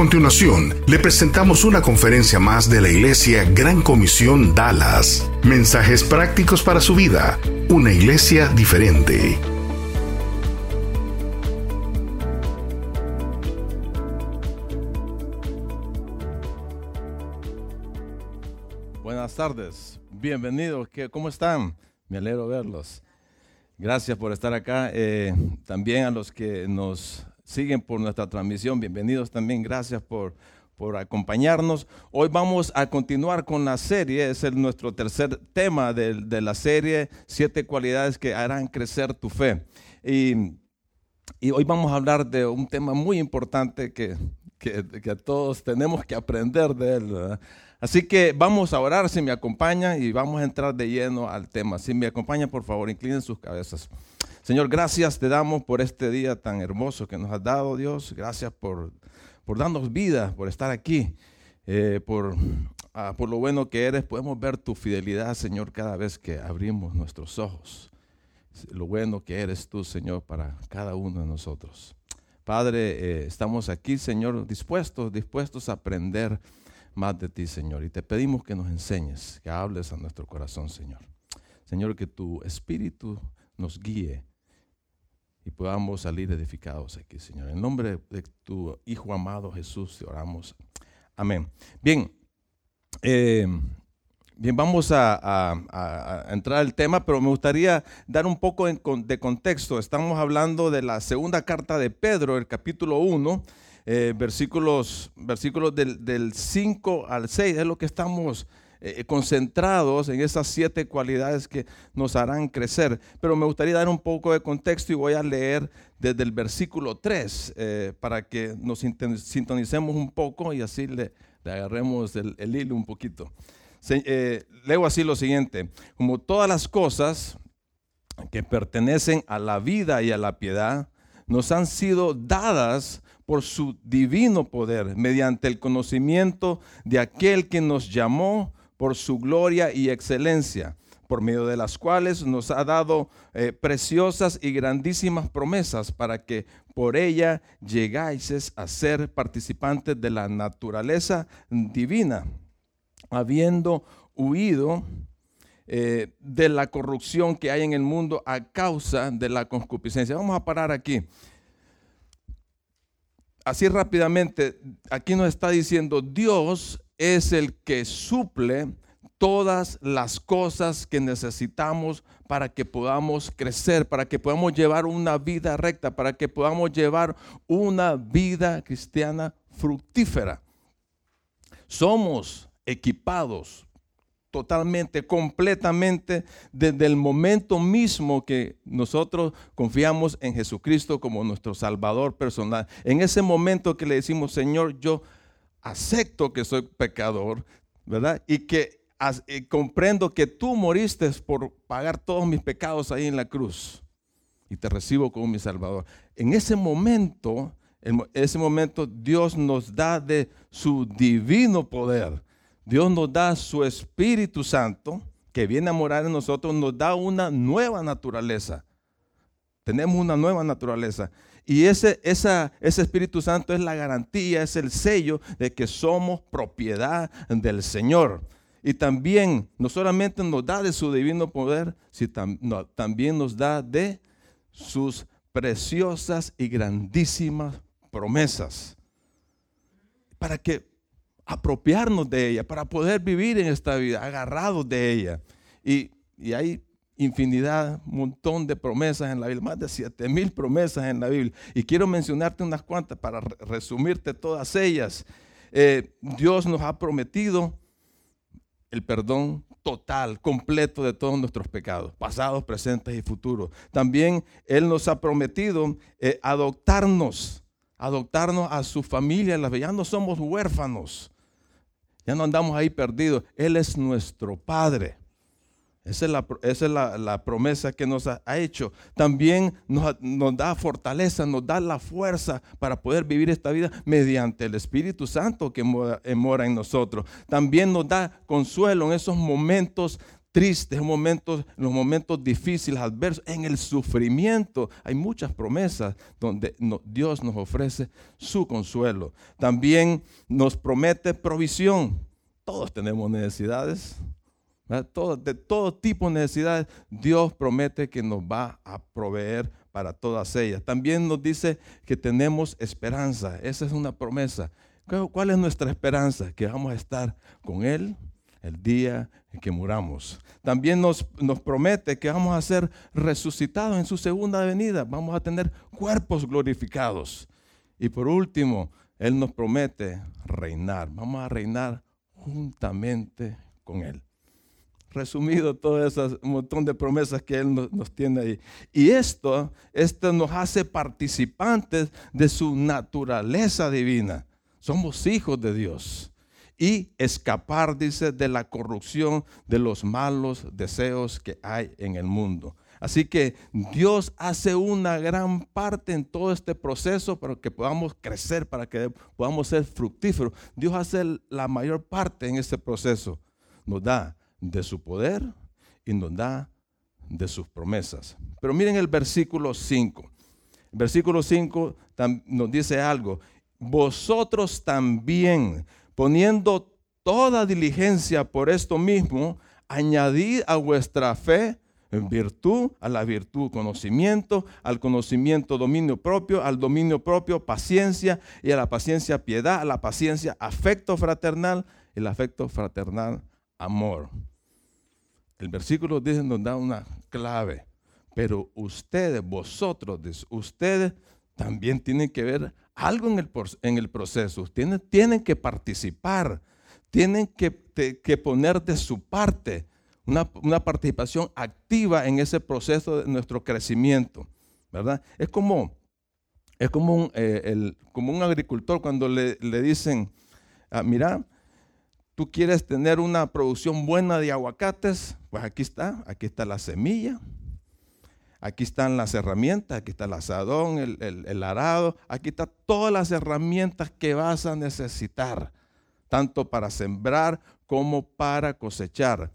A continuación, le presentamos una conferencia más de la Iglesia Gran Comisión Dallas. Mensajes prácticos para su vida. Una iglesia diferente. Buenas tardes, bienvenidos. ¿Cómo están? Me alegro verlos. Gracias por estar acá. Eh, también a los que nos siguen por nuestra transmisión, bienvenidos también. Gracias por, por acompañarnos. Hoy vamos a continuar con la serie, es el, nuestro tercer tema de, de, la serie, siete cualidades que harán crecer tu fe. Y, y hoy vamos a hablar de un tema muy importante que, que, que todos tenemos que aprender de él. ¿verdad? Así que vamos a orar si me acompaña y vamos a entrar de lleno al tema. Si me acompaña, por favor, inclinen sus cabezas. Señor, gracias te damos por este día tan hermoso que nos has dado, Dios. Gracias por, por darnos vida, por estar aquí, eh, por, ah, por lo bueno que eres. Podemos ver tu fidelidad, Señor, cada vez que abrimos nuestros ojos. Lo bueno que eres tú, Señor, para cada uno de nosotros. Padre, eh, estamos aquí, Señor, dispuestos, dispuestos a aprender más de ti, Señor. Y te pedimos que nos enseñes, que hables a nuestro corazón, Señor. Señor, que tu espíritu nos guíe y podamos salir edificados aquí, Señor. En nombre de tu Hijo amado Jesús te oramos. Amén. Bien, eh, bien vamos a, entrar al tema, pero me gustaría dar un poco de contexto. Estamos hablando de la segunda carta de Pedro, el capítulo 1 eh, versículos, versículos del, del, 5 al 6, es lo que estamos eh, concentrados en esas siete cualidades que nos harán crecer. Pero me gustaría dar un poco de contexto y voy a leer desde el versículo 3 eh, para que nos sintonicemos un poco y así le, agarremos el, hilo un poquito. Eh, leo así lo siguiente, como todas las cosas que pertenecen a la vida y a la piedad, nos han sido dadas por su divino poder, mediante el conocimiento de aquel que nos llamó por su gloria y excelencia, por medio de las cuales nos ha dado eh, preciosas y grandísimas promesas para que por ella llegáis a ser participantes de la naturaleza divina, habiendo huido eh, de la corrupción que hay en el mundo a causa de la concupiscencia. Vamos a parar aquí. Así rápidamente, aquí nos está diciendo, Dios es el que suple todas las cosas que necesitamos para que podamos crecer, para que podamos llevar una vida recta, para que podamos llevar una vida cristiana fructífera. Somos equipados totalmente, completamente, desde el momento mismo que nosotros confiamos en Jesucristo como nuestro Salvador personal. En ese momento que le decimos, Señor, yo acepto que soy pecador, ¿verdad? Y que comprendo que tú moriste por pagar todos mis pecados ahí en la cruz y te recibo como mi Salvador. En ese momento, en ese momento Dios nos da de su divino poder Dios nos da su Espíritu Santo que viene a morar en nosotros, nos da una nueva naturaleza. Tenemos una nueva naturaleza. Y ese, ese Espíritu Santo es la garantía, es el sello de que somos propiedad del Señor. Y también no solamente nos da de su divino poder, sino también nos da de sus preciosas y grandísimas promesas. Para que apropiarnos de ella, para poder vivir en esta vida, agarrados de ella. Y, y hay infinidad, montón de promesas en la Biblia, más de siete mil promesas en la Biblia. Y quiero mencionarte unas cuantas para resumirte todas ellas. Eh, Dios nos ha prometido el perdón total, completo de todos nuestros pecados, pasados, presentes y futuros. También Él nos ha prometido eh, adoptarnos, adoptarnos a su familia. Ya no somos huérfanos. Ya no andamos ahí perdidos. Él es nuestro Padre. Esa es la, promesa que nos ha, hecho. También nos, da fortaleza, nos da la fuerza para poder vivir esta vida mediante el Espíritu Santo que mora, eh, en nosotros. También nos da consuelo en esos momentos tristes, en momentos, en los momentos difíciles, adversos, en el sufrimiento. Hay muchas promesas donde Dios nos ofrece su consuelo. También nos promete provisión. Todos tenemos necesidades de todo tipo de necesidades, Dios promete que nos va a proveer para todas ellas. También nos dice que tenemos esperanza. Esa es una promesa. ¿Cuál es nuestra esperanza? Que vamos a estar con Él el día en que muramos. También nos, nos promete que vamos a ser resucitados en su segunda venida. Vamos a tener cuerpos glorificados. Y por último, Él nos promete reinar. Vamos a reinar juntamente con Él resumido todo ese montón de promesas que Él nos, tiene ahí. Y esto, esto nos hace participantes de su naturaleza divina. Somos hijos de Dios. Y escapar, dice, de la corrupción de los malos deseos que hay en el mundo. Así que Dios hace una gran parte en todo este proceso para que podamos crecer, para que podamos ser fructíferos. Dios hace la mayor parte en este proceso. Nos da de su poder y nos da de sus promesas. Pero miren el versículo 5. El versículo 5 nos dice algo. Vosotros también, poniendo toda diligencia por esto mismo, añadid a vuestra fe virtud, a la virtud conocimiento, al conocimiento dominio propio, al dominio propio paciencia y a la paciencia piedad, a la paciencia afecto fraternal, el afecto fraternal amor. El versículo dice, nos da una clave. Pero ustedes, vosotros, ustedes también tienen que ver algo en el, en el proceso. Tienen, tienen que participar. Tienen que, poner de su parte una, participación activa en ese proceso de nuestro crecimiento. ¿Verdad? Es como, es como, un, eh, como un agricultor cuando le, dicen, ah, mira, tú quieres tener una producción buena de aguacates, pues aquí está, aquí está la semilla, aquí están las herramientas, aquí está el asadón, el, arado, aquí están todas las herramientas que vas a necesitar, tanto para sembrar como para cosechar.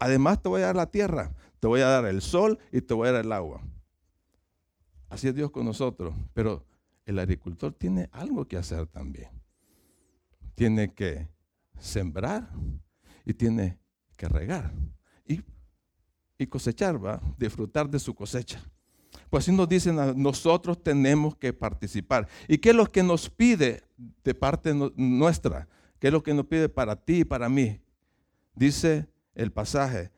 Además te voy a dar la tierra, te voy a dar el sol y te voy a dar el agua. Así es Dios con nosotros, pero el agricultor tiene algo que hacer también. Tiene que sembrar y tiene que regar y, y cosechar, va, disfrutar de su cosecha. Pues así nos dicen, nosotros tenemos que participar. ¿Y qué es lo que nos pide de parte nuestra? ¿Qué es lo que nos pide para ti y para mí? Dice el pasaje,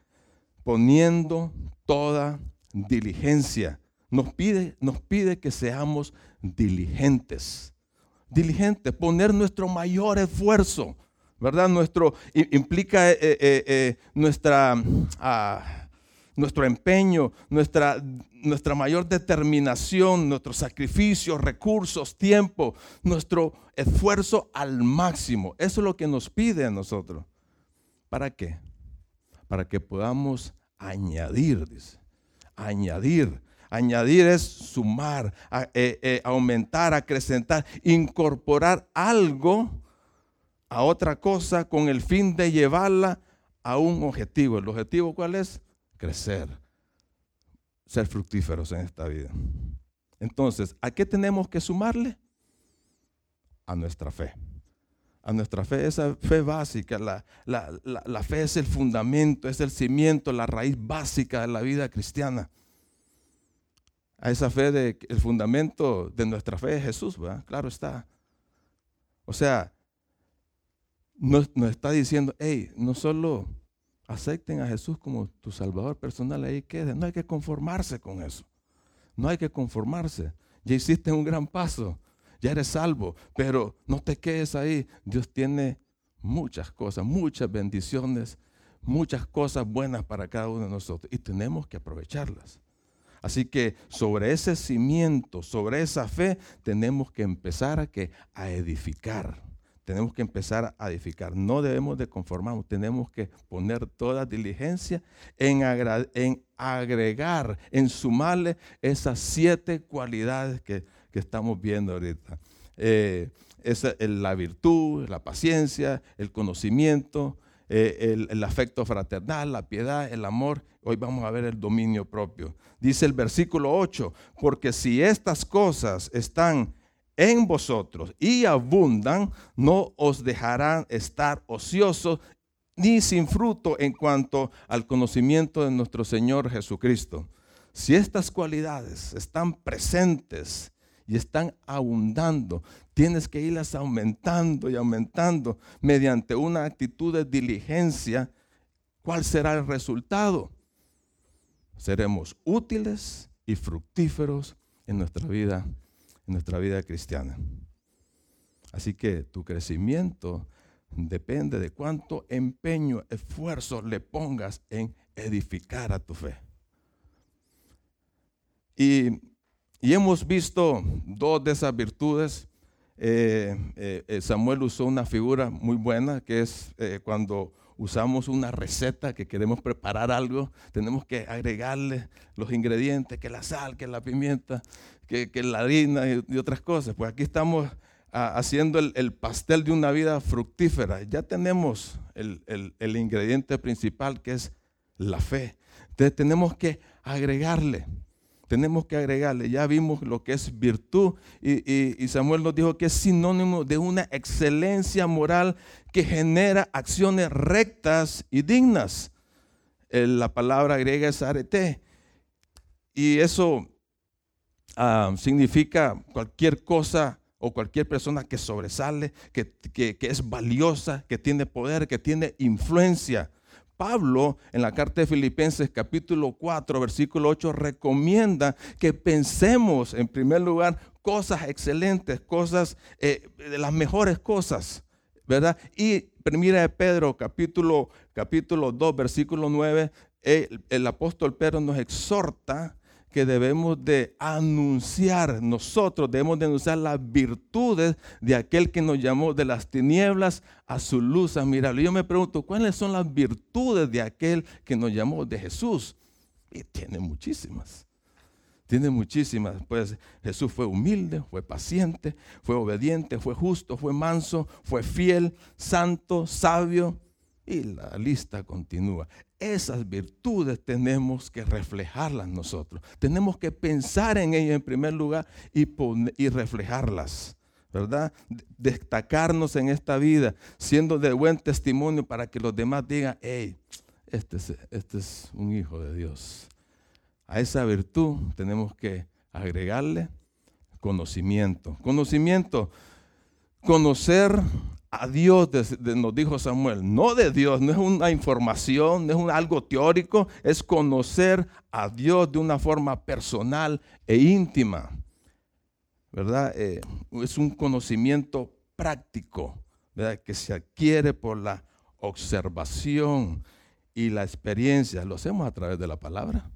poniendo toda diligencia. Nos pide, nos pide que seamos diligentes. Diligentes, poner nuestro mayor esfuerzo ¿verdad? Nuestro, implica eh, eh, eh, nuestra, ah, nuestro empeño, nuestra, nuestra mayor determinación, nuestro sacrificio, recursos, tiempo, nuestro esfuerzo al máximo. Eso es lo que nos pide a nosotros. ¿Para qué? Para que podamos añadir, dice. Añadir. Añadir es sumar, aumentar, acrecentar, incorporar algo a otra cosa con el fin de llevarla a un objetivo. ¿El objetivo cuál es? Crecer, ser fructíferos en esta vida. Entonces, ¿a qué tenemos que sumarle? A nuestra fe. A nuestra fe, esa fe básica, la, la, fe es el fundamento, es el cimiento, la raíz básica de la vida cristiana. A esa fe, de, el fundamento de nuestra fe es Jesús. Claro está. O sea, nos, está diciendo, hey, no solo acepten a Jesús como tu Salvador personal, ahí queden. No hay que conformarse con eso. No hay que conformarse. Ya hiciste un gran paso, ya eres salvo, pero no te quedes ahí. Dios tiene muchas cosas, muchas bendiciones, muchas cosas buenas para cada uno de nosotros y tenemos que aprovecharlas. Así que sobre ese cimiento, sobre esa fe, tenemos que empezar a, que, a edificar tenemos que empezar a edificar. No debemos de conformarnos, tenemos que poner toda diligencia en, agregar, en sumarle esas siete cualidades que, estamos viendo ahorita. Eh, la virtud, la paciencia, el conocimiento, eh, el, el, afecto fraternal, la piedad, el amor. Hoy vamos a ver el dominio propio. Dice el versículo 8, porque si estas cosas están en vosotros y abundan, no os dejarán estar ociosos ni sin fruto en cuanto al conocimiento de nuestro Señor Jesucristo. Si estas cualidades están presentes y están abundando, tienes que irlas aumentando y aumentando mediante una actitud de diligencia. ¿Cuál será el resultado? Seremos útiles y fructíferos en nuestra vida en nuestra vida cristiana. Así que tu crecimiento depende de cuánto empeño, esfuerzo le pongas en edificar a tu fe. Y, hemos visto dos de esas virtudes. Eh, eh, Samuel usó una figura muy buena que es eh, cuando usamos una receta que queremos preparar algo, tenemos que agregarle los ingredientes, que la sal, que la pimienta, que, la harina y, otras cosas. Pues aquí estamos ah, haciendo el, pastel de una vida fructífera. Ya tenemos el, el ingrediente principal que es la fe. Entonces tenemos que agregarle tenemos que agregarle. Ya vimos lo que es virtud y, Samuel nos dijo que es sinónimo de una excelencia moral que genera acciones rectas y dignas. la palabra griega es arete. Y eso ah, significa cualquier cosa o cualquier persona que sobresale, que, que es valiosa, que tiene poder, que tiene influencia. Pablo en la carta de Filipenses capítulo 4 versículo 8 recomienda que pensemos en primer lugar cosas excelentes, cosas eh, de las mejores cosas, ¿verdad? Y primera de Pedro capítulo, capítulo 2 versículo 9, el, el apóstol Pedro nos exhorta que debemos de anunciar, nosotros debemos de anunciar las virtudes de aquel que nos llamó de las tinieblas a su luz admirable. Yo me pregunto, ¿cuáles son las virtudes de aquel que nos llamó de Jesús? Y tiene muchísimas. Tiene muchísimas. Pues Jesús fue humilde, fue paciente, fue obediente, fue justo, fue manso, fue fiel, santo, sabio. Y la lista continúa. Esas virtudes tenemos que reflejarlas nosotros. Tenemos que pensar en ellas en primer lugar y, y reflejarlas. ¿Verdad? Destacarnos en esta vida, siendo de buen testimonio para que los demás digan, hey, este es, este es un hijo de Dios. A esa virtud tenemos que agregarle conocimiento. Conocimiento, conocer a Dios, nos dijo Samuel, no de Dios, no es una información, no es algo teórico, es conocer a Dios de una forma personal e íntima. ¿Verdad? Eh, es un conocimiento práctico, ¿verdad? Que se adquiere por la observación y la experiencia. Lo hacemos a través de la palabra,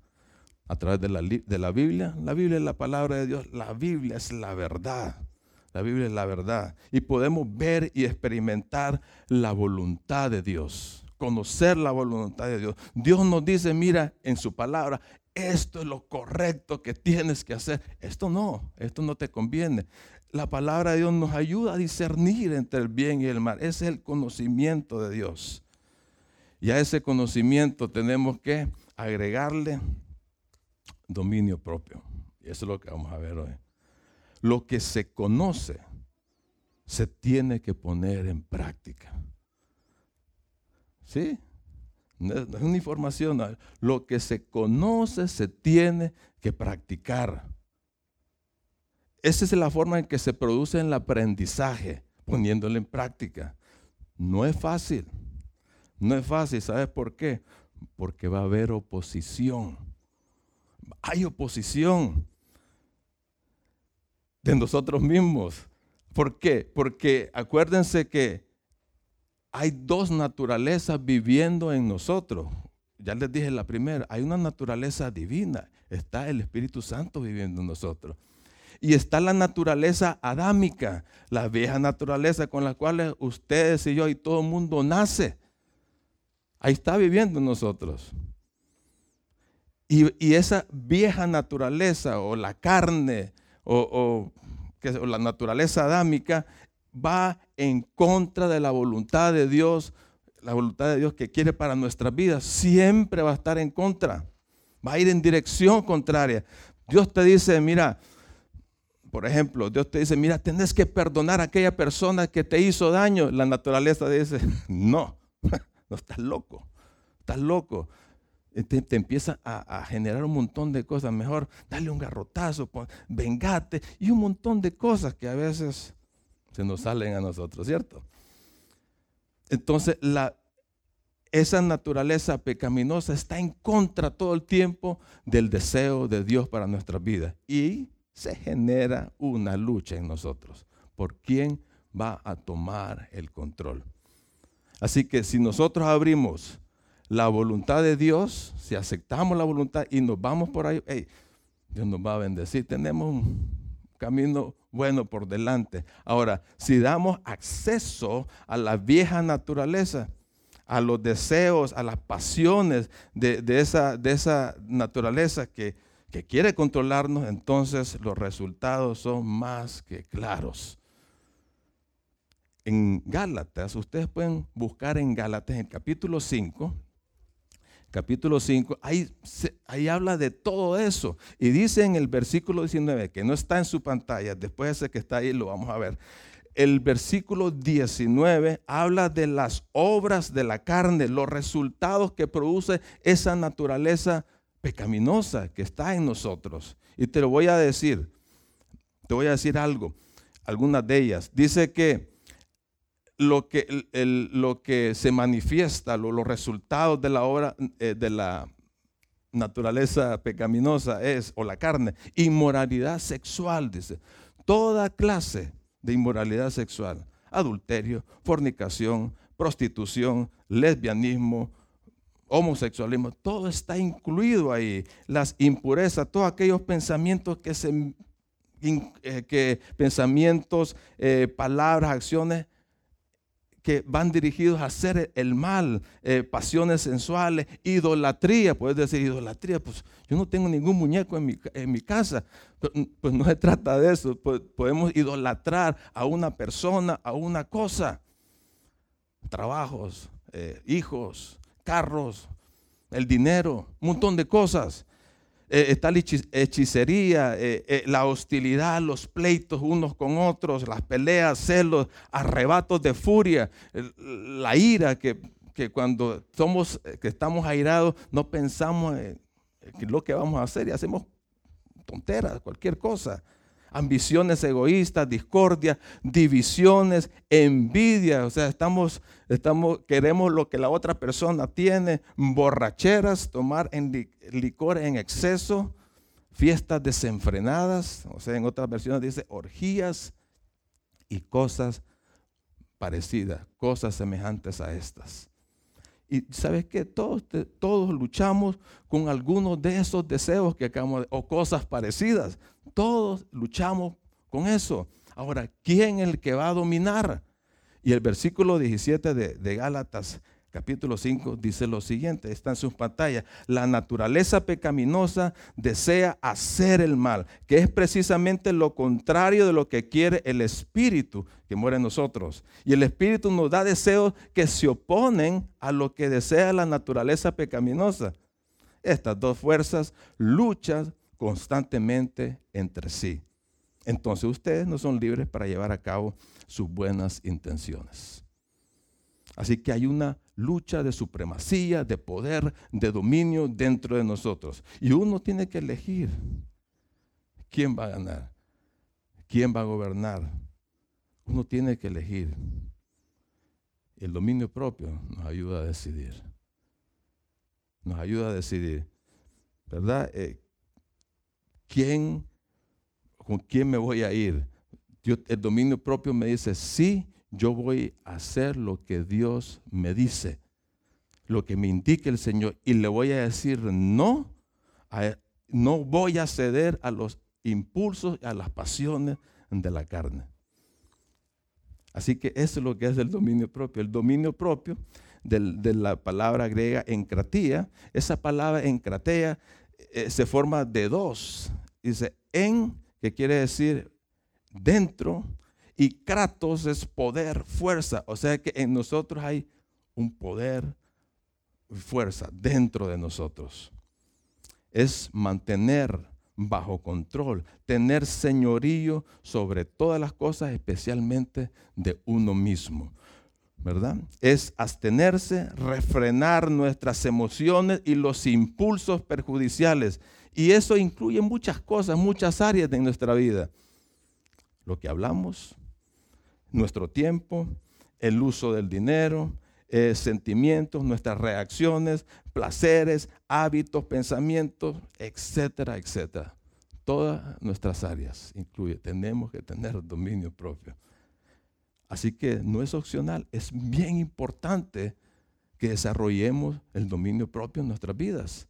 a través de la, de la Biblia. La Biblia es la palabra de Dios, la Biblia es la verdad. La Biblia es la verdad. Y podemos ver y experimentar la voluntad de Dios. Conocer la voluntad de Dios. Dios nos dice, mira, en su palabra, esto es lo correcto que tienes que hacer. Esto no, esto no te conviene. La palabra de Dios nos ayuda a discernir entre el bien y el mal. Ese es el conocimiento de Dios. Y a ese conocimiento tenemos que agregarle dominio propio. Y eso es lo que vamos a ver hoy lo que se conoce se tiene que poner en práctica. ¿Sí? No es una información. Lo que se conoce se tiene que practicar. Esa es la forma en que se produce el aprendizaje, poniéndolo en práctica. No es fácil. No es fácil. ¿Sabes por qué? Porque va a haber oposición. Hay oposición de nosotros mismos. ¿Por qué? Porque acuérdense que hay dos naturalezas viviendo en nosotros. Ya les dije la primera, hay una naturaleza divina, está el Espíritu Santo viviendo en nosotros. Y está la naturaleza adámica, la vieja naturaleza con la cual ustedes y yo y todo el mundo nace. Ahí está viviendo nosotros. Y, esa vieja naturaleza o la carne o, o la naturaleza adámica va en contra de la voluntad de Dios, la voluntad de Dios que quiere para nuestras vidas. Siempre va a estar en contra. Va a ir en dirección contraria. Dios te dice, mira, por ejemplo, Dios te dice, mira, tenés que perdonar a aquella persona que te hizo daño. La naturaleza dice, no, no estás loco, estás loco te, empieza a, generar un montón de cosas. Mejor dale un garrotazo, vengate y un montón de cosas que a veces se nos salen a nosotros, ¿cierto? Entonces, la, esa naturaleza pecaminosa está en contra todo el tiempo del deseo de Dios para nuestras vidas. Y se genera una lucha en nosotros por quién va a tomar el control. Así que si nosotros abrimos la voluntad de Dios, si aceptamos la voluntad y nos vamos por ahí, Dios nos va a bendecir. Tenemos un camino bueno por delante. Ahora, si damos acceso a la vieja naturaleza, a los deseos, a las pasiones de, esa, de esa, naturaleza que, que quiere controlarnos, entonces los resultados son más que claros en Gálatas, ustedes pueden buscar en Gálatas, en el capítulo 5, capítulo 5, ahí, habla de todo eso. Y dice en el versículo 19, que no está en su pantalla, después ese que está ahí lo vamos a ver. El versículo 19 habla de las obras de la carne, los resultados que produce esa naturaleza pecaminosa que está en nosotros. Y te lo voy a decir, te voy a decir algo, algunas de ellas. Dice que lo que, lo que se manifiesta, los resultados de la obra eh, de la naturaleza pecaminosa es, o la carne, inmoralidad sexual, dice. Toda clase de inmoralidad sexual, adulterio, fornicación, prostitución, lesbianismo, homosexualismo, todo está incluido ahí. Las impurezas, todos aquellos pensamientos que se, eh, que pensamientos, eh, palabras, acciones que van dirigidos a hacer el mal, eh, pasiones sensuales, idolatría, puedes decir idolatría, pues yo no tengo ningún muñeco en mi, casa, mm, pues, no se trata de eso, podemos idolatrar a una persona, a una cosa, trabajos, eh, hijos, carros, el dinero, un montón de cosas. Eh, está la hechicería, eh, eh, la hostilidad, los pleitos unos con otros, las peleas, celos, arrebatos de furia, la ira que, cuando somos, que estamos airados, no pensamos en lo que vamos a hacer y hacemos tonteras, cualquier cosa ambiciones egoístas, discordia, divisiones, envidia, o sea, estamos, estamos, queremos lo que la otra persona tiene, borracheras, tomar licor en exceso, fiestas desenfrenadas, o sea, en otras versiones dice orgías y cosas parecidas, cosas semejantes a estas. Y sabes que todos, todos luchamos con algunos de esos deseos que acabamos de, o cosas parecidas. Todos luchamos con eso. Ahora, ¿quién es el que va a dominar? Y el versículo 17 de, Gálatas capítulo 5 dice lo siguiente, está en sus pantallas, la naturaleza pecaminosa desea hacer el mal, que es precisamente lo contrario de lo que quiere el espíritu que muere en nosotros. Y el espíritu nos da deseos que se oponen a lo que desea la naturaleza pecaminosa. Estas dos fuerzas luchan constantemente entre sí. Entonces ustedes no son libres para llevar a cabo sus buenas intenciones. Así que hay una lucha de supremacía, de poder, de dominio dentro de nosotros. Y uno tiene que elegir quién va a ganar, quién va a gobernar. Uno tiene que elegir. El dominio propio nos ayuda a decidir. Nos ayuda a decidir. ¿Verdad? Eh, ¿Quién, con quién me voy a ir? el dominio propio me dice sí yo voy a hacer lo que Dios me dice, lo que me indique el Señor, y le voy a decir no, no voy a ceder a los impulsos a las pasiones de la carne. Así que eso es lo que es el dominio propio. El dominio propio de la palabra griega encratía, esa palabra encratea eh, se forma de dos. Dice en, que quiere decir dentro, y kratos es poder, fuerza. O sea que en nosotros hay un poder, fuerza dentro de nosotros. Es mantener bajo control, tener señorío sobre todas las cosas, especialmente de uno mismo. ¿Verdad? Es abstenerse, refrenar nuestras emociones y los impulsos perjudiciales. Y eso incluye muchas cosas, muchas áreas de nuestra vida. Lo que hablamos, nuestro tiempo, el uso del dinero, eh, sentimientos, nuestras reacciones, placeres, hábitos, pensamientos, etcétera, etcétera. Todas nuestras áreas incluye, tenemos que tener dominio propio. Así que no es opcional, es bien importante que desarrollemos el dominio propio en nuestras vidas.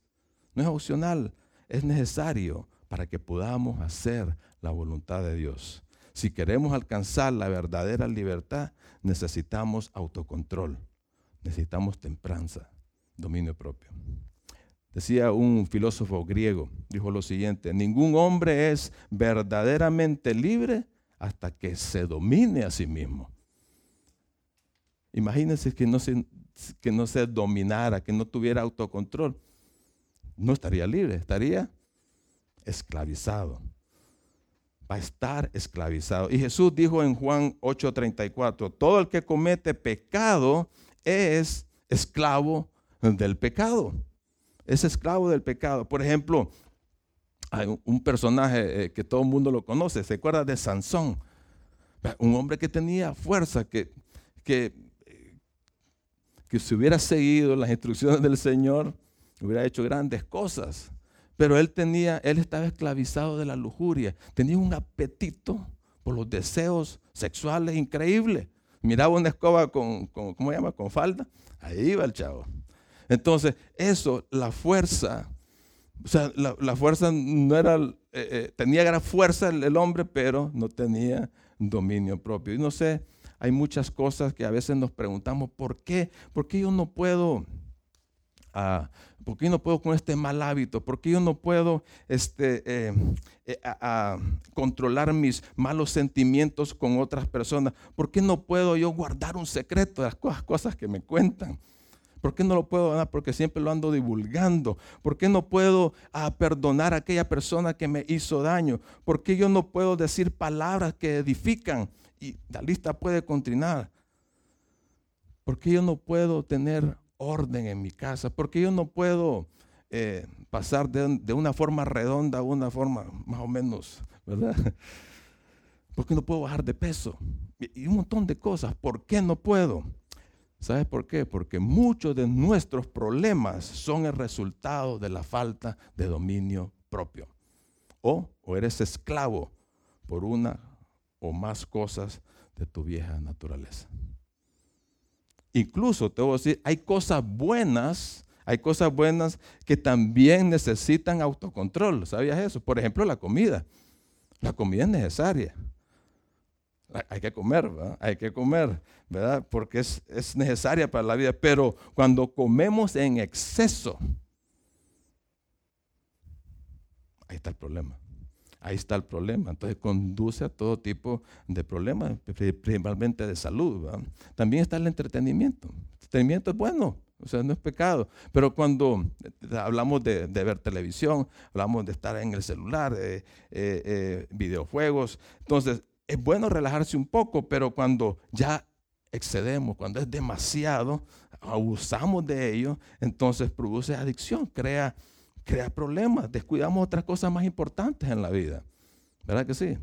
No es opcional, es necesario para que podamos hacer la voluntad de Dios. Si queremos alcanzar la verdadera libertad, necesitamos autocontrol necesitamos tempranza, dominio propio. Decía un filósofo griego, dijo lo siguiente, ningún hombre es verdaderamente libre hasta que se domine a sí mismo. Imagínense que no se, que no se dominara, que no tuviera autocontrol. No estaría libre, estaría esclavizado. Va a estar esclavizado. Y Jesús dijo en Juan 8:34, todo el que comete pecado es esclavo del pecado. Es esclavo del pecado. Por ejemplo, hay un personaje eh, que todo el mundo lo conoce, se acuerda de Sansón. Un hombre que tenía fuerza, que, que, que si hubiera seguido las instrucciones del Señor, hubiera hecho grandes cosas. Pero él tenía, él estaba esclavizado de la lujuria, tenía un apetito por los deseos sexuales increíbles miraba una escoba con, ¿cómo se llama? Con falda, ahí iba el chavo. Entonces, eso, la fuerza, o sea, la, fuerza no era, eh, eh, tenía gran fuerza el, hombre, pero no tenía dominio propio. Y no sé, hay muchas cosas que a veces nos preguntamos, ¿por qué? ¿Por qué yo no puedo a, ¿por qué no puedo con este mal hábito? ¿Por qué yo no puedo este, eh, controlar mis malos sentimientos con otras personas? ¿Por qué no puedo yo guardar un secreto de las cosas que me cuentan? ¿Por qué no lo puedo dar? Porque siempre lo ando divulgando. ¿Por qué no puedo ah, perdonar a aquella persona que me hizo daño? ¿Por qué yo no puedo decir palabras que edifican? Y la lista puede continuar. ¿Por qué yo no puedo tener orden en mi casa, porque yo no puedo eh, pasar de, una forma redonda a una forma más o menos, ¿verdad? Porque no puedo bajar de peso y, un montón de cosas. ¿Por qué no puedo? ¿Sabes por qué? Porque muchos de nuestros problemas son el resultado de la falta de dominio propio. O, o eres esclavo por una o más cosas de tu vieja naturaleza. Incluso te voy a decir, hay cosas buenas, hay cosas buenas que también necesitan autocontrol. ¿Sabías eso? Por ejemplo, la comida. La comida es necesaria. Hay que comer, ¿verdad? Hay que comer, ¿verdad? Porque es, es necesaria para la vida. Pero cuando comemos en exceso, ahí está el problema. Ahí está el problema. Entonces conduce a todo tipo de problemas, principalmente de salud. También está el entretenimiento. El entretenimiento es bueno, o sea, no es pecado. Pero cuando hablamos de, ver televisión, hablamos de estar en el celular, eh, eh, videojuegos, entonces es bueno relajarse un poco, pero cuando ya excedemos, cuando es demasiado, abusamos de ello, entonces produce adicción, crea problemas, descuidamos otras cosas más importantes en la vida. ¿Verdad que sí?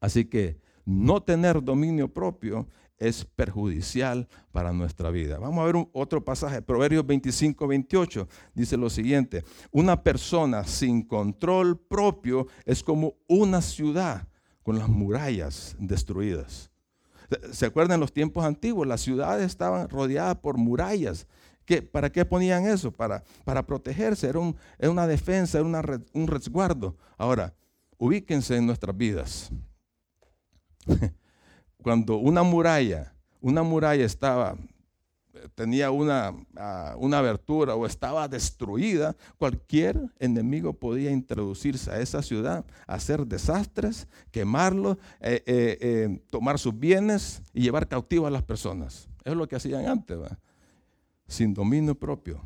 Así que no tener dominio propio es perjudicial para nuestra vida. Vamos a ver otro pasaje, Proverbios 25, 28, dice lo siguiente, una persona sin control propio es como una ciudad con las murallas destruidas. ¿Se acuerdan los tiempos antiguos? Las ciudades estaban rodeadas por murallas ¿Para qué ponían eso? Para, para protegerse, era, un, una defensa, era un resguardo. Ahora, ubíquense en nuestras vidas. Cuando una muralla, una muralla estaba, tenía una, ah, una abertura o estaba destruida, cualquier enemigo podía introducirse a esa ciudad, hacer desastres, quemarlo, eh, eh, eh, tomar sus bienes y llevar cautivo a las personas. Es lo que hacían antes. Sin dominio propio,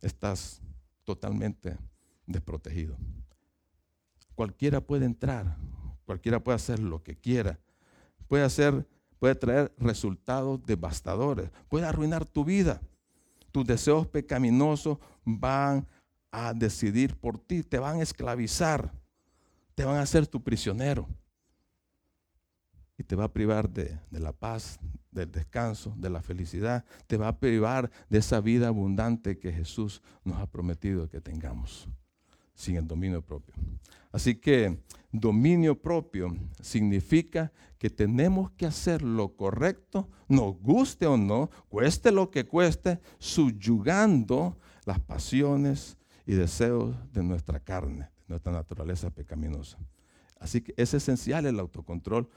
estás totalmente desprotegido. Cualquiera puede entrar, cualquiera puede hacer lo que quiera, puede hacer, puede traer resultados devastadores, puede arruinar tu vida. Tus deseos pecaminosos van a decidir por ti, te van a esclavizar, te van a hacer tu prisionero y te va a privar de, de, la paz, del descanso, de la felicidad, te va a privar de esa vida abundante que Jesús nos ha prometido que tengamos sin el dominio propio. Así que dominio propio significa que tenemos que hacer lo correcto, nos guste o no, cueste lo que cueste, subyugando las pasiones y deseos de nuestra carne, de nuestra naturaleza pecaminosa. Así que es esencial el autocontrol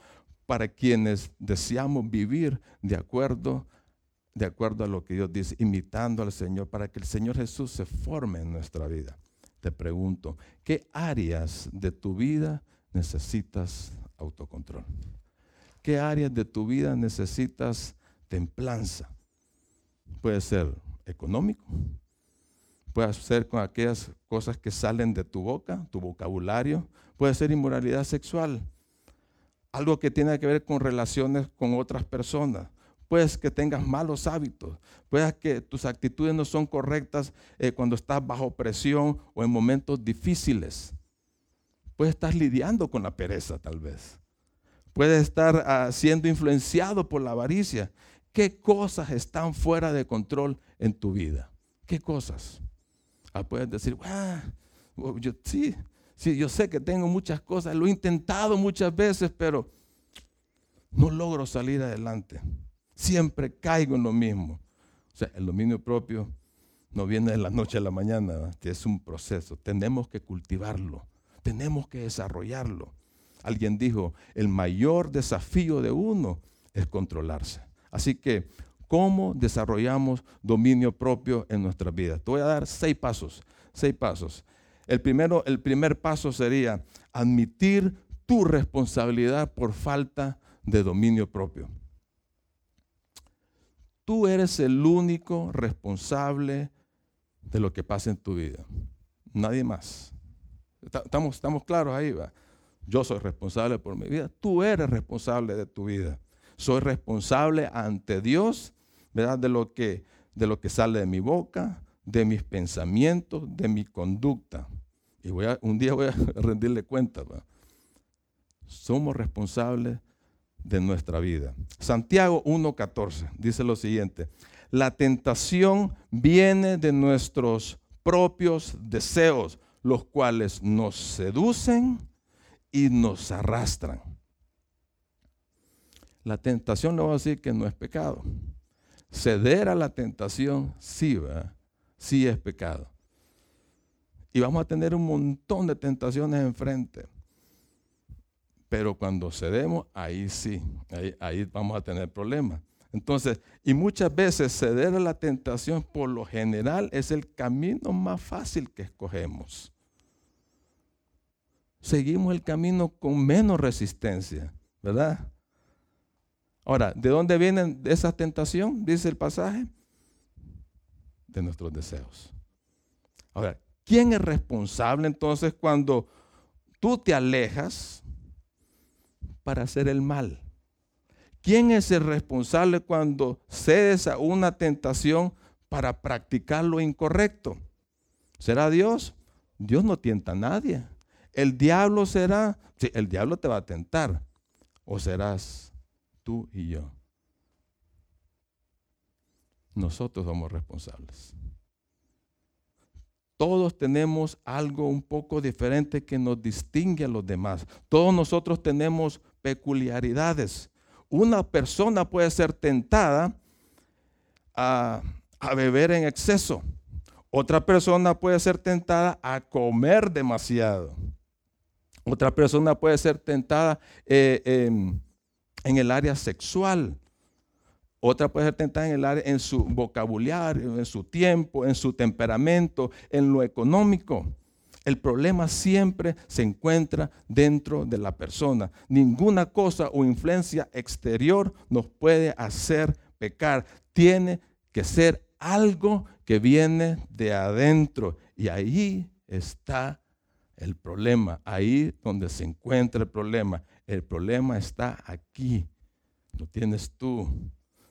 para quienes deseamos vivir de acuerdo, de acuerdo a lo que Dios dice, imitando al Señor, para que el Señor Jesús se forme en nuestra vida te pregunto, ¿qué áreas de tu vida necesitas autocontrol? ¿Qué áreas de tu vida necesitas templanza? Puede ser económico, puede ser con aquellas cosas que salen de tu boca, tu vocabulario, puede ser inmoralidad sexual, algo que tiene que ver con relaciones con otras personas, Puedes que tengas malos hábitos, puedes que tus actitudes no son correctas eh, cuando estás bajo presión o en momentos difíciles. Puedes estar lidiando con la pereza tal vez. Puedes estar ah, siendo influenciado por la avaricia. ¿Qué cosas están fuera de control en tu vida? ¿Qué cosas? Ah, puedes decir, ah, yo, sí, sí, yo sé que tengo muchas cosas, lo he intentado muchas veces, pero no logro salir adelante. Siempre caigo en lo mismo. O sea, el dominio propio no viene de la noche a la mañana, es un proceso. Tenemos que cultivarlo, tenemos que desarrollarlo. Alguien dijo, el mayor desafío de uno es controlarse. Así que, ¿cómo desarrollamos dominio propio en nuestra vida? Te voy a dar seis pasos, seis pasos. El, primero, el primer paso sería admitir tu responsabilidad por falta de dominio propio. Tú eres el único responsable de lo que pasa en tu vida. Nadie más. Estamos, claros ahí, va. Yo soy responsable por mi vida. Tú eres responsable de tu vida. Soy responsable ante Dios, ¿verdad? De lo que, de lo que sale de mi boca, de mis pensamientos, de mi conducta. Y voy a, un día voy a rendirle cuenta. Somos responsables de nuestra vida. Santiago 1.14 dice lo siguiente, la tentación viene de nuestros propios deseos, los cuales nos seducen y nos arrastran. La tentación no va a decir que no es pecado. Ceder a la tentación sí va, sí es pecado. Y vamos a tener un montón de tentaciones enfrente. Pero cuando cedemos, ahí sí, ahí, vamos a tener problemas. Entonces, y muchas veces ceder a la tentación por lo general es el camino más fácil que escogemos. Seguimos el camino con menos resistencia, ¿verdad? Ahora, ¿de dónde viene esa tentación? Dice el pasaje. De nuestros deseos. Ahora, ¿quién es responsable entonces cuando tú te alejas para hacer el mal. ¿Quién es el responsable cuando cedes a una tentación para practicar lo incorrecto? ¿Será Dios? Dios no tienta a nadie. El diablo será, sí, el diablo te va a tentar. O serás tú y yo. Nosotros somos responsables. Todos tenemos algo un poco diferente que nos distingue a los demás. Todos nosotros tenemos peculiaridades. Una persona puede ser tentada a, beber en exceso. Otra persona puede ser tentada a comer demasiado. Otra persona puede ser tentada eh, en el área sexual. Otra puede ser tentada en el en su vocabulario, en su tiempo, en su temperamento, en lo económico. El problema siempre se encuentra dentro de la persona. Ninguna cosa o influencia exterior nos puede hacer pecar. Tiene que ser algo que viene de adentro. Y ahí está el problema. Ahí donde se encuentra el problema. El problema está aquí. Lo tienes tú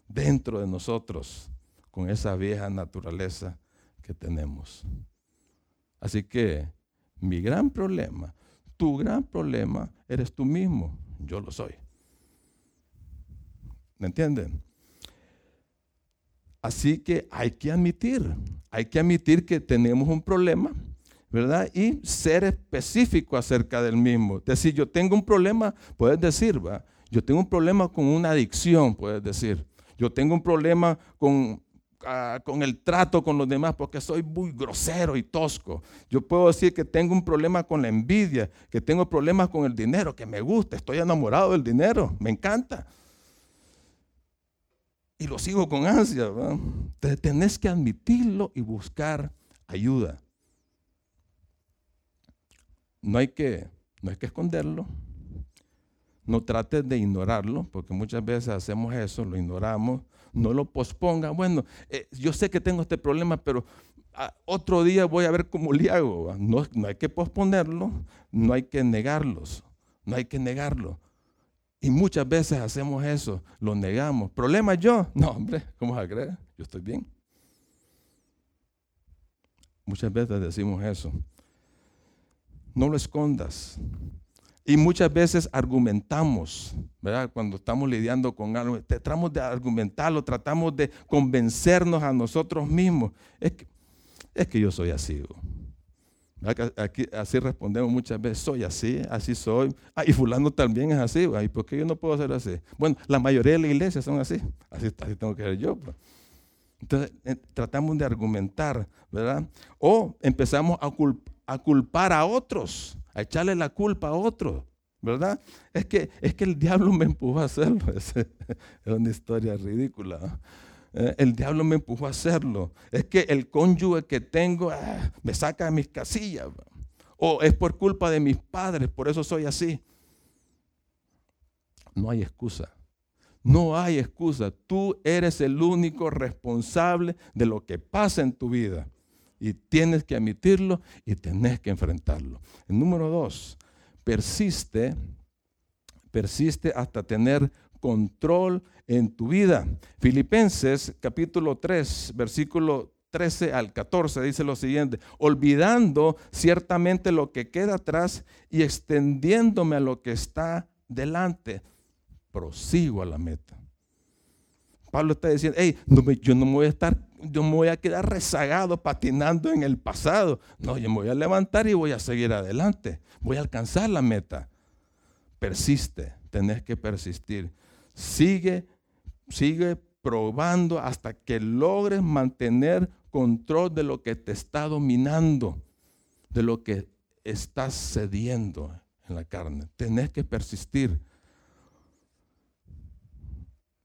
dentro de nosotros con esa vieja naturaleza que tenemos. Así que mi gran problema, tu gran problema, eres tú mismo. Yo lo soy. ¿Me entienden? Así que hay que admitir, hay que admitir que tenemos un problema, ¿verdad? Y ser específico acerca del mismo. Decir, yo tengo un problema, puedes decir, ¿va? Yo tengo un problema con una adicción, puedes decir. Yo tengo un problema con Ah, con el trato con los demás porque soy muy grosero y tosco. Yo puedo decir que tengo un problema con la envidia, que tengo problemas con el dinero, que me gusta, estoy enamorado del dinero, me encanta. Y lo sigo con ansia. Entonces tenés que admitirlo y buscar ayuda. No hay que, no hay que esconderlo. No trates de ignorarlo, porque muchas veces hacemos eso, lo ignoramos no lo posponga. Bueno, eh, yo sé que tengo este problema, pero ah, otro día voy a ver cómo le hago. No, no hay que posponerlo, no hay que negarlos, no hay que negarlo. Y muchas veces hacemos eso, lo negamos. ¿Problema yo? No, hombre, ¿cómo a creer? Yo estoy bien. Muchas veces decimos eso. No lo escondas. Y muchas veces argumentamos, ¿verdad? Cuando estamos lidiando con algo, tratamos de argumentarlo, tratamos de convencernos a nosotros mismos. Es que, es que yo soy así. Así respondemos muchas veces, soy así, así soy. Ah, y fulano también es así. ¿Y por qué yo no puedo ser así? Bueno, la mayoría de la iglesia son así. Así, tengo que ser yo. Pues. Entonces, eh, tratamos de argumentar, ¿verdad? O empezamos a, a culpar a otros a echarle la culpa a otro, ¿verdad? Es que, es que el diablo me empujó a hacerlo. Es, una historia ridícula. Eh, el diablo me empujó a hacerlo. Es que el cónyuge que tengo ah, me saca de mis casillas. O es por culpa de mis padres, por eso soy así. No hay excusa. No hay excusa. Tú eres el único responsable de lo que pasa en tu vida. Y tienes que admitirlo y tenés que enfrentarlo. Número dos, persiste, persiste hasta tener control en tu vida. Filipenses capítulo 3, versículo 13 al 14 dice lo siguiente, olvidando ciertamente lo que queda atrás y extendiéndome a lo que está delante, prosigo a la meta. Pablo está diciendo, hey, yo no me voy a estar yo me voy a quedar rezagado patinando en el pasado. No, yo me voy a levantar y voy a seguir adelante. Voy a alcanzar la meta. Persiste, tenés que persistir. Sigue, sigue probando hasta que logres mantener control de lo que te está dominando, de lo que estás cediendo en la carne. Tenés que persistir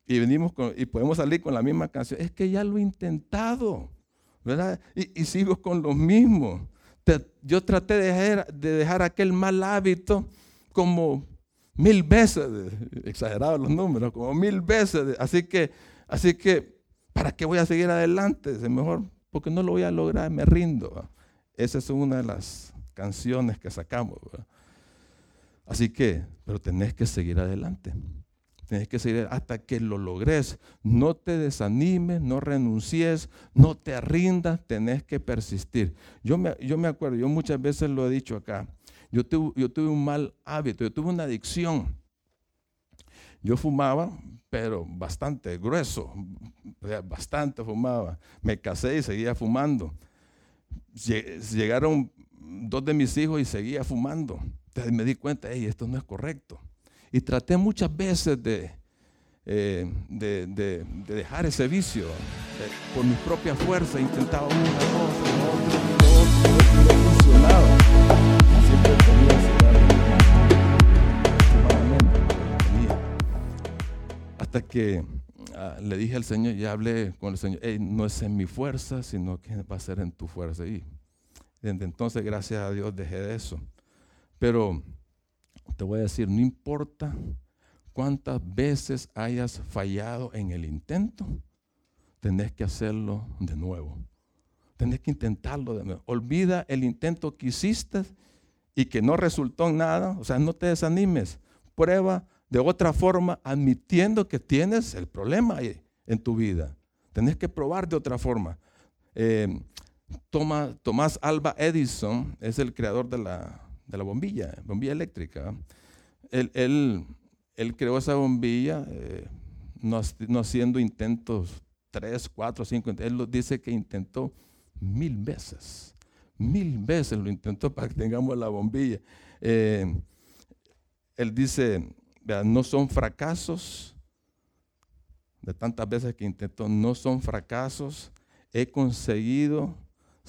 y venimos y podemos salir con la misma canción. Es que ya lo he intentado, ¿verdad? Y, sigo con lo mismo. yo traté de dejar, de dejar, aquel mal hábito como mil veces, exagerados los números, como mil veces. Así que, así que, ¿para qué voy a seguir adelante? Mejor, porque no lo voy a lograr, me rindo. Esa es una de las canciones que sacamos. Así que, pero tenés que seguir adelante. Tienes que seguir hasta que lo logres. No te desanimes, no renuncies, no te rindas, tenés que persistir. Yo me, yo me acuerdo, yo muchas veces lo he dicho acá. Yo tuve, yo tuve un mal hábito, yo tuve una adicción. Yo fumaba, pero bastante grueso, bastante fumaba. Me casé y seguía fumando. Llegaron dos de mis hijos y seguía fumando. Entonces me di cuenta, hey, esto no es correcto. Y traté muchas veces de, eh, de, dejar ese vicio. Eh, por mi propia fuerza intentaba una, dos, otra, dos, no funcionaba. Hasta que ah, le dije al Señor, ya hablé con el Señor, no es en mi fuerza, sino que va a ser en tu fuerza. Y desde entonces, gracias a Dios, dejé de eso. Pero te voy a decir, no importa cuántas veces hayas fallado en el intento, tenés que hacerlo de nuevo. Tenés que intentarlo de nuevo. Olvida el intento que hiciste y que no resultó en nada. O sea, no te desanimes. Prueba de otra forma, admitiendo que tienes el problema en tu vida. Tenés que probar de otra forma. Eh, Tomás Alba Edison es el creador de la, de la bombilla, bombilla eléctrica. Él, él, él creó esa bombilla eh, no, haciendo intentos tres, cuatro, cinco. Él dice que intentó mil veces. Mil veces lo intentó para que tengamos la bombilla. Eh, él dice, no son fracasos, de tantas veces que intentó, no son fracasos. He conseguido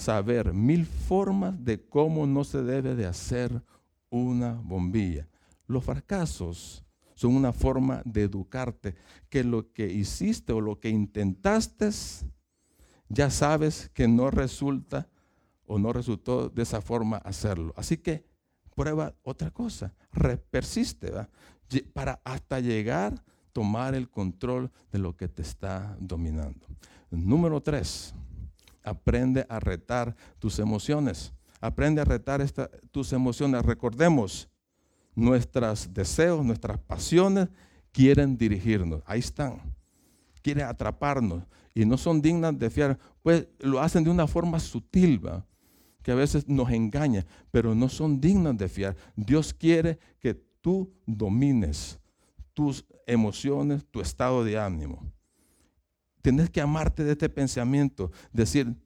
saber mil formas de cómo no se debe de hacer una bombilla. Los fracasos son una forma de educarte, que lo que hiciste o lo que intentaste, ya sabes que no resulta o no resultó de esa forma hacerlo. Así que prueba otra cosa, persiste, para hasta llegar tomar el control de lo que te está dominando. Número tres, aprende a retar tus emociones. Aprende a retar tus emociones. Recordemos, nuestros deseos, nuestras pasiones quieren dirigirnos. Ahí están. Quieren atraparnos y no son dignas de fiar. Pues lo hacen de una forma sutil, que a veces nos engaña, pero no son dignas de fiar. Dios quiere que tú domines tus emociones, tu estado de ánimo. Tienes que amarte de este pensamiento, decir,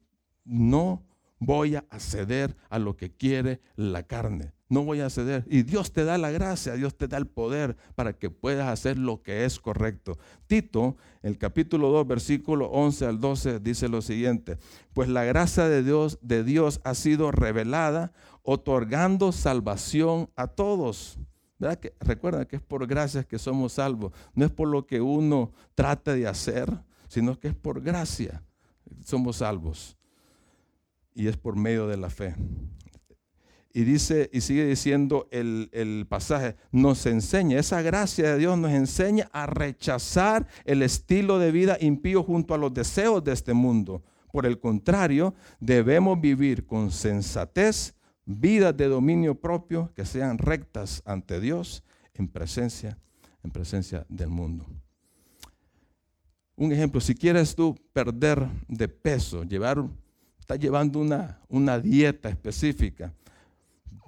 no voy a ceder a lo que quiere la carne. No voy a ceder. Y Dios te da la gracia, Dios te da el poder para que puedas hacer lo que es correcto. Tito, el capítulo 2, versículo 11 al 12, dice lo siguiente. Pues la gracia de Dios, de Dios ha sido revelada, otorgando salvación a todos. ¿Verdad que, recuerda que es por gracias que somos salvos. No es por lo que uno trata de hacer, sino que es por gracia. Somos salvos. Y es por medio de la fe. Y dice, y sigue diciendo el, el, pasaje, nos enseña, esa gracia de Dios nos enseña a rechazar el estilo de vida impío junto a los deseos de este mundo. Por el contrario, debemos vivir con sensatez, vidas de dominio propio que sean rectas ante Dios en presencia, en presencia del mundo. Un ejemplo, si quieres tú perder de peso, llevar, estás llevando una, una dieta específica,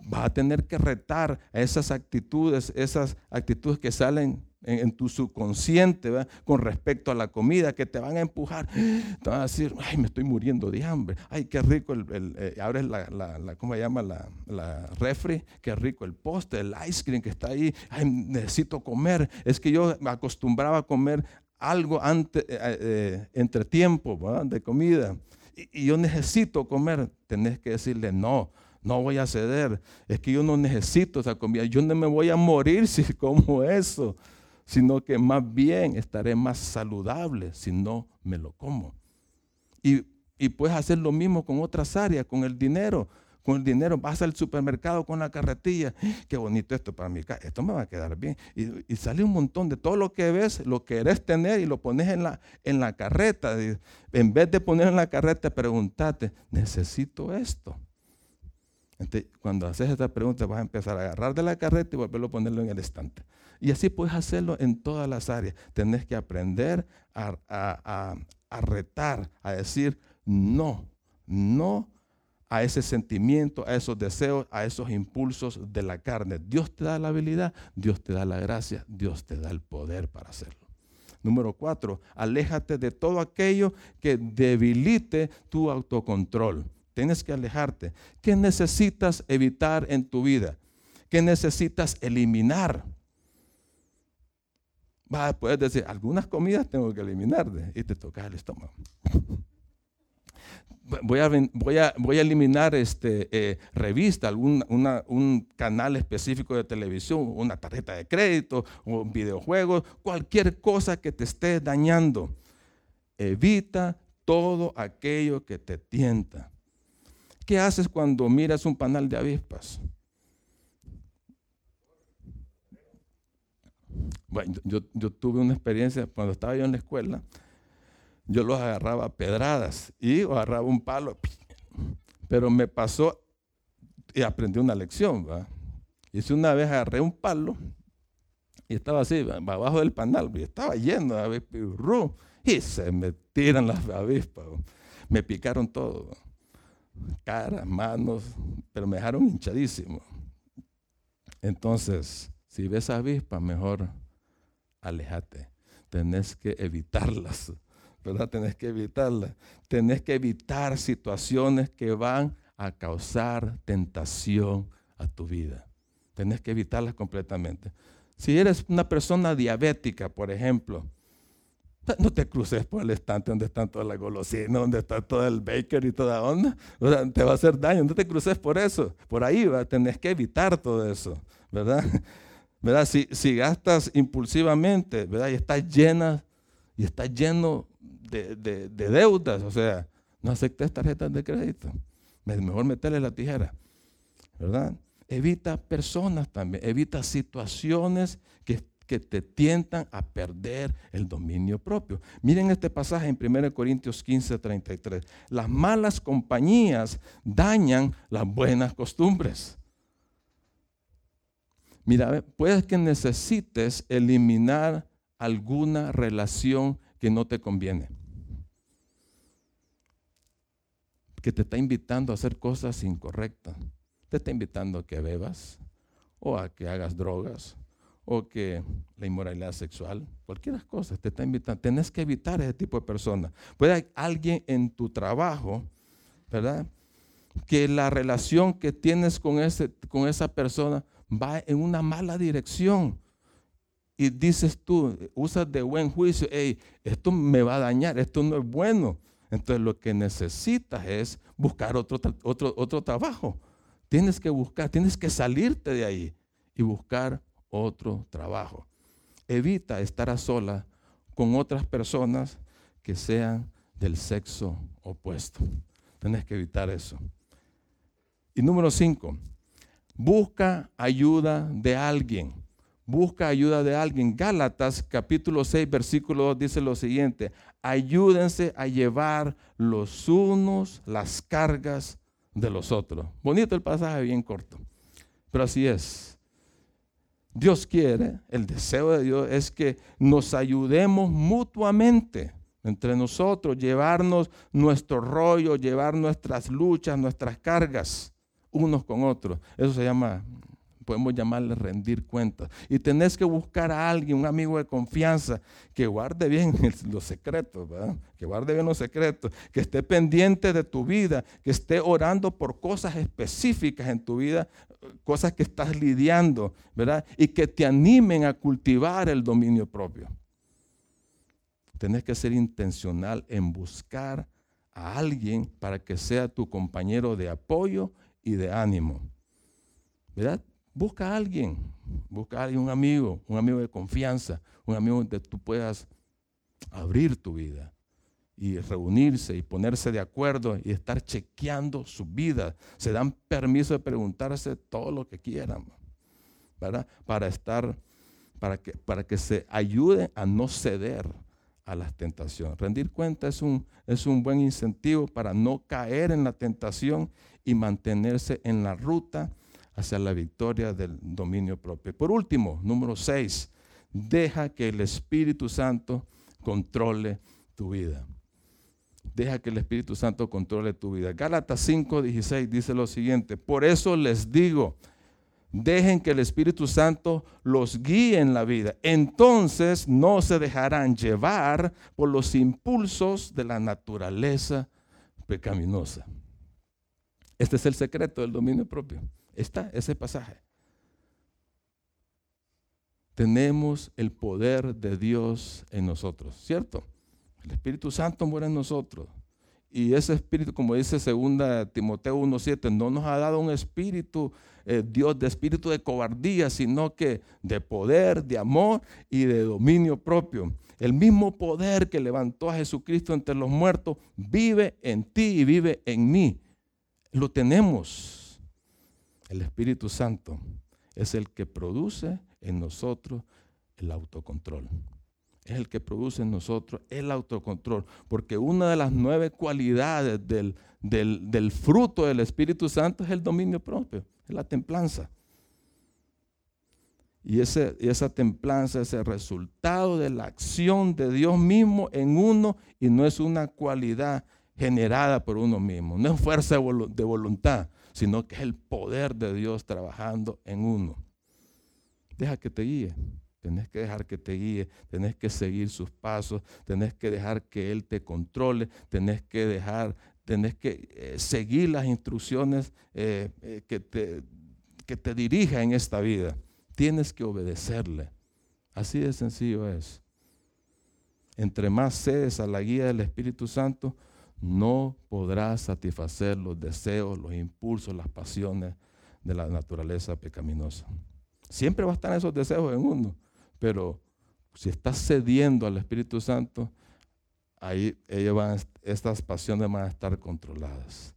vas a tener que retar a esas actitudes, esas actitudes que salen en, tu subconsciente con respecto a la comida, que te van a empujar, te van a decir, ay, me estoy muriendo de hambre, ay, qué rico, el, eh, abres la, la, ¿cómo se llama? La, la, refri, qué rico el postre, el ice cream que está ahí, ay, necesito comer, es que yo me acostumbraba a comer algo antes, eh, eh, entre tiempo de comida. Y, yo necesito comer. Tenés que decirle, no, no voy a ceder. Es que yo no necesito esa comida. Yo no me voy a morir si como eso. Sino que más bien estaré más saludable si no me lo como. Y, y puedes hacer lo mismo con otras áreas, con el dinero con el dinero, vas al supermercado con la carretilla, qué bonito esto para mí, esto me va a quedar bien. Y, sale un montón de todo lo que ves, lo querés tener y lo pones en la, en la carreta. En vez de poner en la carreta, pregúntate, necesito esto. Entonces, cuando haces esta pregunta, vas a empezar a agarrar de la carreta y volverlo a ponerlo en el estante. Y así puedes hacerlo en todas las áreas. Tenés que aprender a, a retar, a decir no, no a ese sentimiento, a esos deseos, a esos impulsos de la carne. Dios te da la habilidad, Dios te da la gracia, Dios te da el poder para hacerlo. Número cuatro, aléjate de todo aquello que debilite tu autocontrol. Tienes que alejarte. ¿Qué necesitas evitar en tu vida? ¿Qué necesitas eliminar? vas a poder decir, algunas comidas tengo que eliminar y te tocas el estómago. Voy a, voy a, voy a eliminar este, eh, revista, algún, un canal específico de televisión, una tarjeta de crédito, o videojuegos, cualquier cosa que te esté dañando. Evita todo aquello que te tienta. ¿Qué haces cuando miras un panal de avispas? Bueno, yo, yo, tuve una experiencia cuando estaba yo en la escuela, yo los agarraba a pedradas y agarraba un palo, pero me pasó y aprendí una lección. ¿va? Hice una vez agarré un palo y estaba así, abajo del panal, y estaba lleno de avispas y se me tiran las avispas, me picaron todo, caras, manos, pero me dejaron hinchadísimo. Entonces, si ves avispas, mejor alejate. Tenés que evitarlas, ¿verdad? Tenés que evitarlas. Tenés que evitar situaciones que van a causar tentación a tu vida. Tenés que evitarlas completamente. Si eres una persona diabética, por ejemplo, no te cruces por el estante donde están todas las golosinas, donde está todo el baker y toda onda. te va a hacer daño. No te cruces por eso. Por ahí va, tenés que evitar todo eso, ¿verdad? ¿verdad? Si, si gastas impulsivamente, ¿verdad? Y estás llena, y estás lleno de, deudas, o sea, no aceptes tarjetas de crédito. Mejor meterle la tijera, ¿verdad? Evita personas también, evita situaciones que, que te tientan a perder el dominio propio. Miren este pasaje en 1 Corintios 15, 33. Las malas compañías dañan las buenas costumbres. Mira, puede que necesites eliminar alguna relación que no te conviene. Que te está invitando a hacer cosas incorrectas. Te está invitando a que bebas o a que hagas drogas o que la inmoralidad sexual, cualquier cosa te está invitando. Tienes que evitar ese tipo de personas. Puede haber alguien en tu trabajo, ¿verdad? Que la relación que tienes con, ese, con esa persona va en una mala dirección. Y dices tú, usas de buen juicio, hey, esto me va a dañar, esto no es bueno. Entonces lo que necesitas es buscar otro, otro, otro trabajo. Tienes que buscar, tienes que salirte de ahí y buscar otro trabajo. Evita estar a sola con otras personas que sean del sexo opuesto. Tienes que evitar eso. Y número cinco, Busca ayuda de alguien. Busca ayuda de alguien. Gálatas capítulo 6 versículo 2 dice lo siguiente. Ayúdense a llevar los unos las cargas de los otros. Bonito el pasaje, bien corto. Pero así es. Dios quiere, el deseo de Dios es que nos ayudemos mutuamente entre nosotros, llevarnos nuestro rollo, llevar nuestras luchas, nuestras cargas unos con otros. Eso se llama, podemos llamarle rendir cuentas. Y tenés que buscar a alguien, un amigo de confianza, que guarde bien los secretos, que guarde bien los secretos, que esté pendiente de tu vida, que esté orando por cosas específicas en tu vida, cosas que estás lidiando, ¿verdad? Y que te animen a cultivar el dominio propio. Tenés que ser intencional en buscar a alguien para que sea tu compañero de apoyo y de ánimo. ¿Verdad? Busca a alguien, busca a alguien, un amigo, un amigo de confianza, un amigo donde tú puedas abrir tu vida y reunirse y ponerse de acuerdo y estar chequeando su vida. Se dan permiso de preguntarse todo lo que quieran, ¿verdad? Para estar, para que, para que se ayude a no ceder a las tentaciones. Rendir cuenta es un, es un buen incentivo para no caer en la tentación y mantenerse en la ruta hacia la victoria del dominio propio. Por último, número seis, deja que el Espíritu Santo controle tu vida. Deja que el Espíritu Santo controle tu vida. Gálatas 5:16 dice lo siguiente, por eso les digo, dejen que el Espíritu Santo los guíe en la vida. Entonces no se dejarán llevar por los impulsos de la naturaleza pecaminosa. Este es el secreto del dominio propio. Está ese pasaje. tenemos el poder de Dios en nosotros, ¿cierto? El Espíritu Santo muere en nosotros. Y ese espíritu, como dice 2 Timoteo 1.7, no nos ha dado un espíritu, eh, Dios, de espíritu de cobardía, sino que de poder, de amor y de dominio propio. El mismo poder que levantó a Jesucristo entre los muertos vive en ti y vive en mí. Lo tenemos. El Espíritu Santo es el que produce en nosotros el autocontrol es el que produce en nosotros el autocontrol. Porque una de las nueve cualidades del, del, fruto del Espíritu Santo es el dominio propio, es la templanza. Y ese, esa templanza es el resultado de la acción de Dios mismo en uno y no es una cualidad generada por uno mismo, no es fuerza de voluntad, sino que es el poder de Dios trabajando en uno. Deja que te guíe. Tenés que dejar que te guíe, tenés que seguir sus pasos, tenés que dejar que Él te controle, tenés que dejar, tenés que eh, seguir las instrucciones eh, eh, que, te, que te dirija en esta vida. Tienes que obedecerle. Así de sencillo es. Entre más cedes a la guía del Espíritu Santo, no podrás satisfacer los deseos, los impulsos, las pasiones de la naturaleza pecaminosa. Siempre va a estar esos deseos en uno, pero si estás cediendo al Espíritu Santo, ahí estas pasiones van a estar controladas.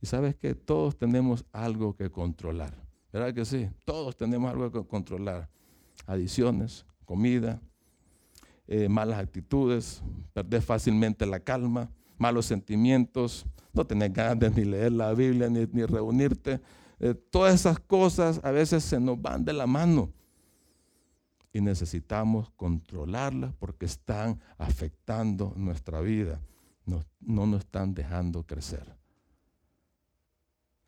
Y sabes que todos tenemos algo que controlar. ¿Verdad que sí? Todos tenemos algo que controlar. Adiciones, comida, eh, malas actitudes, perder fácilmente la calma, malos sentimientos, no tener ganas de ni leer la Biblia ni, reunirte. Eh, todas esas cosas a veces se nos van de la mano y necesitamos controlarlas porque están afectando nuestra vida, no, no nos están dejando crecer.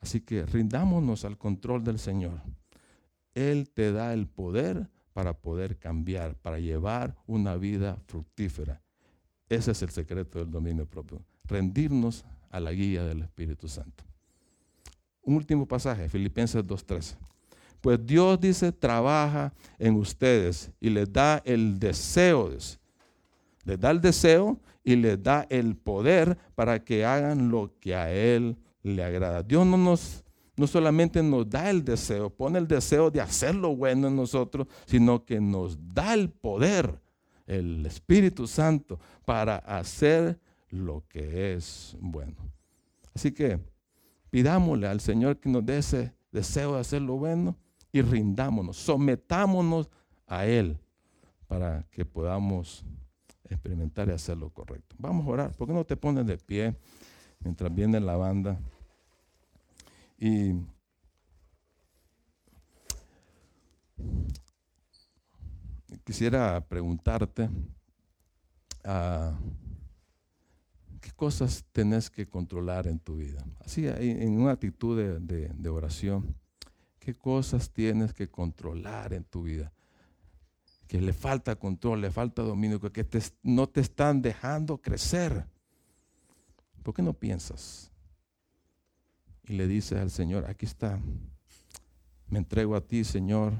Así que rindámonos al control del Señor. Él te da el poder para poder cambiar, para llevar una vida fructífera. Ese es el secreto del dominio propio. Rendirnos a la guía del Espíritu Santo. Un último pasaje, Filipenses 2.13. Pues Dios dice, trabaja en ustedes y les da el deseo, les da el deseo y les da el poder para que hagan lo que a Él le agrada. Dios no nos no solamente nos da el deseo, pone el deseo de hacer lo bueno en nosotros, sino que nos da el poder, el Espíritu Santo, para hacer lo que es bueno. Así que pidámosle al Señor que nos dé ese deseo de hacer lo bueno y rindámonos, sometámonos a Él para que podamos experimentar y hacer lo correcto. Vamos a orar. ¿Por qué no te pones de pie mientras viene la banda? Y quisiera preguntarte ah, qué cosas tenés que controlar en tu vida. Así, en una actitud de oración qué cosas tienes que controlar en tu vida. Que le falta control, le falta dominio, que no te están dejando crecer. ¿Por qué no piensas? Y le dices al Señor, aquí está, me entrego a ti, Señor.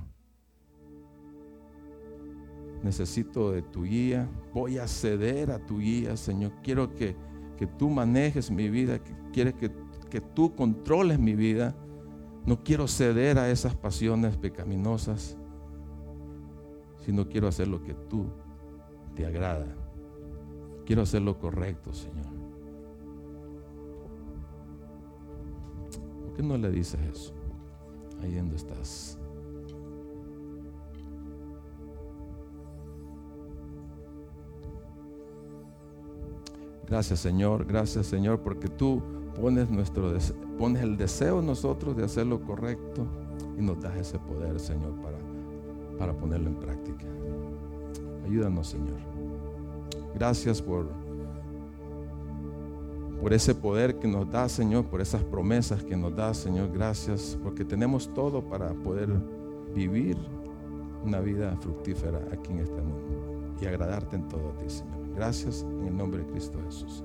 Necesito de tu guía, voy a ceder a tu guía, Señor. Quiero que, que tú manejes mi vida, que, quieres que, que tú controles mi vida. No quiero ceder a esas pasiones pecaminosas, sino quiero hacer lo que tú te agrada. Quiero hacer lo correcto, Señor. ¿Por qué no le dices eso? Ahí donde estás. Gracias Señor, gracias Señor, porque tú pones, nuestro, pones el deseo en nosotros de hacer lo correcto y nos das ese poder, Señor, para, para ponerlo en práctica. Ayúdanos, Señor. Gracias por, por ese poder que nos da, Señor, por esas promesas que nos da, Señor. Gracias porque tenemos todo para poder vivir una vida fructífera aquí en este mundo y agradarte en todo a ti, Señor. Gracias en el nombre de Cristo Jesús.